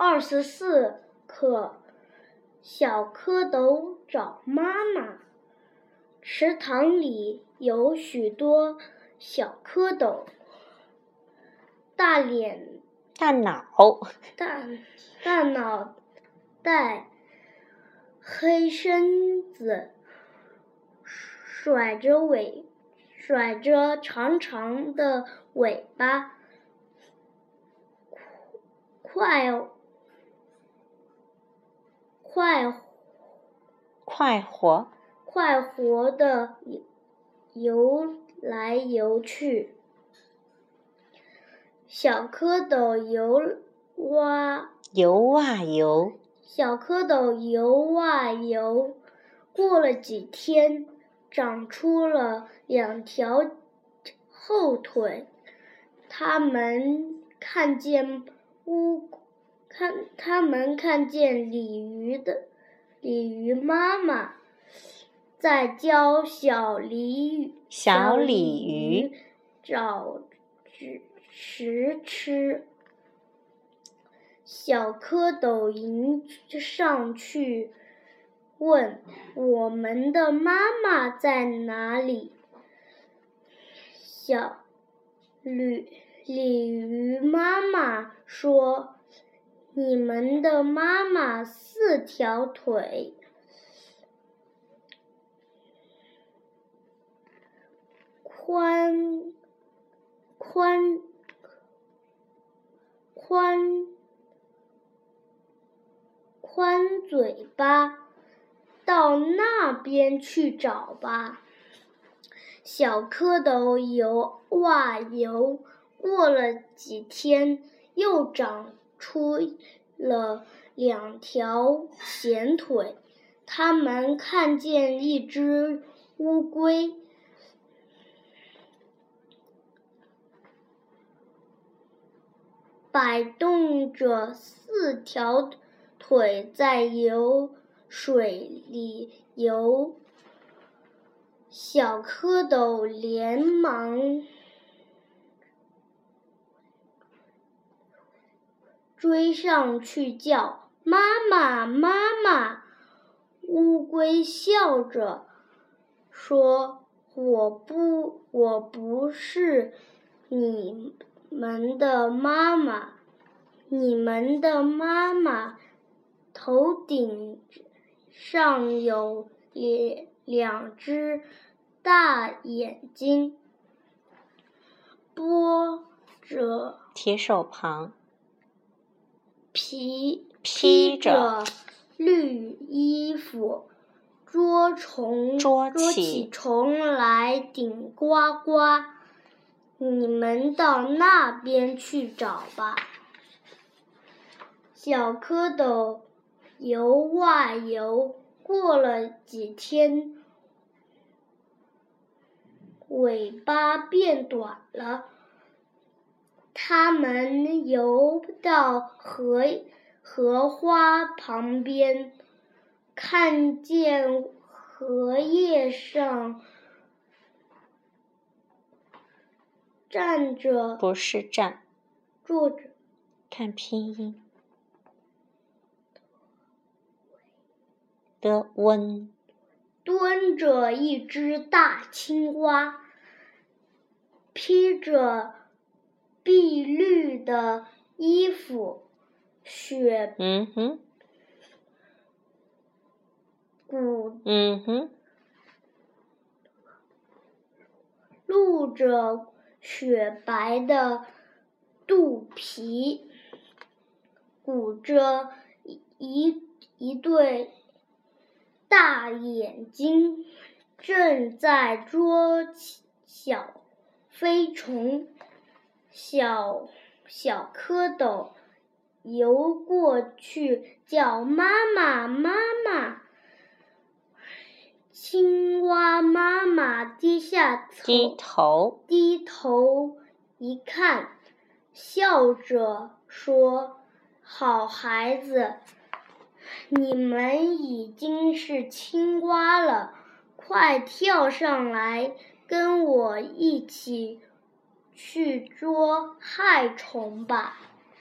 二十四课，小蝌蚪找妈妈。池塘里有许多小蝌蚪，大脸、大脑、大大脑袋、黑身子，甩着尾，甩着长长的尾巴，快。快快活快活的游来游去，小蝌蚪游哇游啊游，小蝌蚪游啊游，过了几天，长出了两条后腿。他们看见乌。看，他们看见鲤鱼的鲤鱼妈妈在教小鲤小鲤鱼找食吃。小蝌蚪迎上去问：“我们的妈妈在哪里？”小鲤鲤鱼妈妈说。你们的妈妈四条腿，宽宽宽宽嘴巴，到那边去找吧。小蝌蚪游哇游，过了几天，又长。出了两条闲腿，他们看见一只乌龟摆动着四条腿在游水里游，小蝌蚪连忙。追上去叫妈妈妈妈，乌龟笑着说：“我不，我不是你们的妈妈，你们的妈妈头顶上有两两只大眼睛，波着提手旁。”披披着绿衣服，捉虫捉起虫来顶呱呱。你们到那边去找吧。小蝌蚪游啊游，过了几天，尾巴变短了。他们游到荷荷花旁边，看见荷叶上站着，不是站，坐着，看拼音的温，蹲着一只大青蛙，披着。碧绿的衣服，雪，嗯哼，鼓，嗯哼，露着雪白的肚皮，鼓着一一对大眼睛，正在捉小飞虫。小小蝌蚪游过去，叫妈妈妈妈。青蛙妈妈低下头，低头低头一看，笑着说：“好孩子，你们已经是青蛙了，快跳上来，跟我一起。”去捉害虫吧。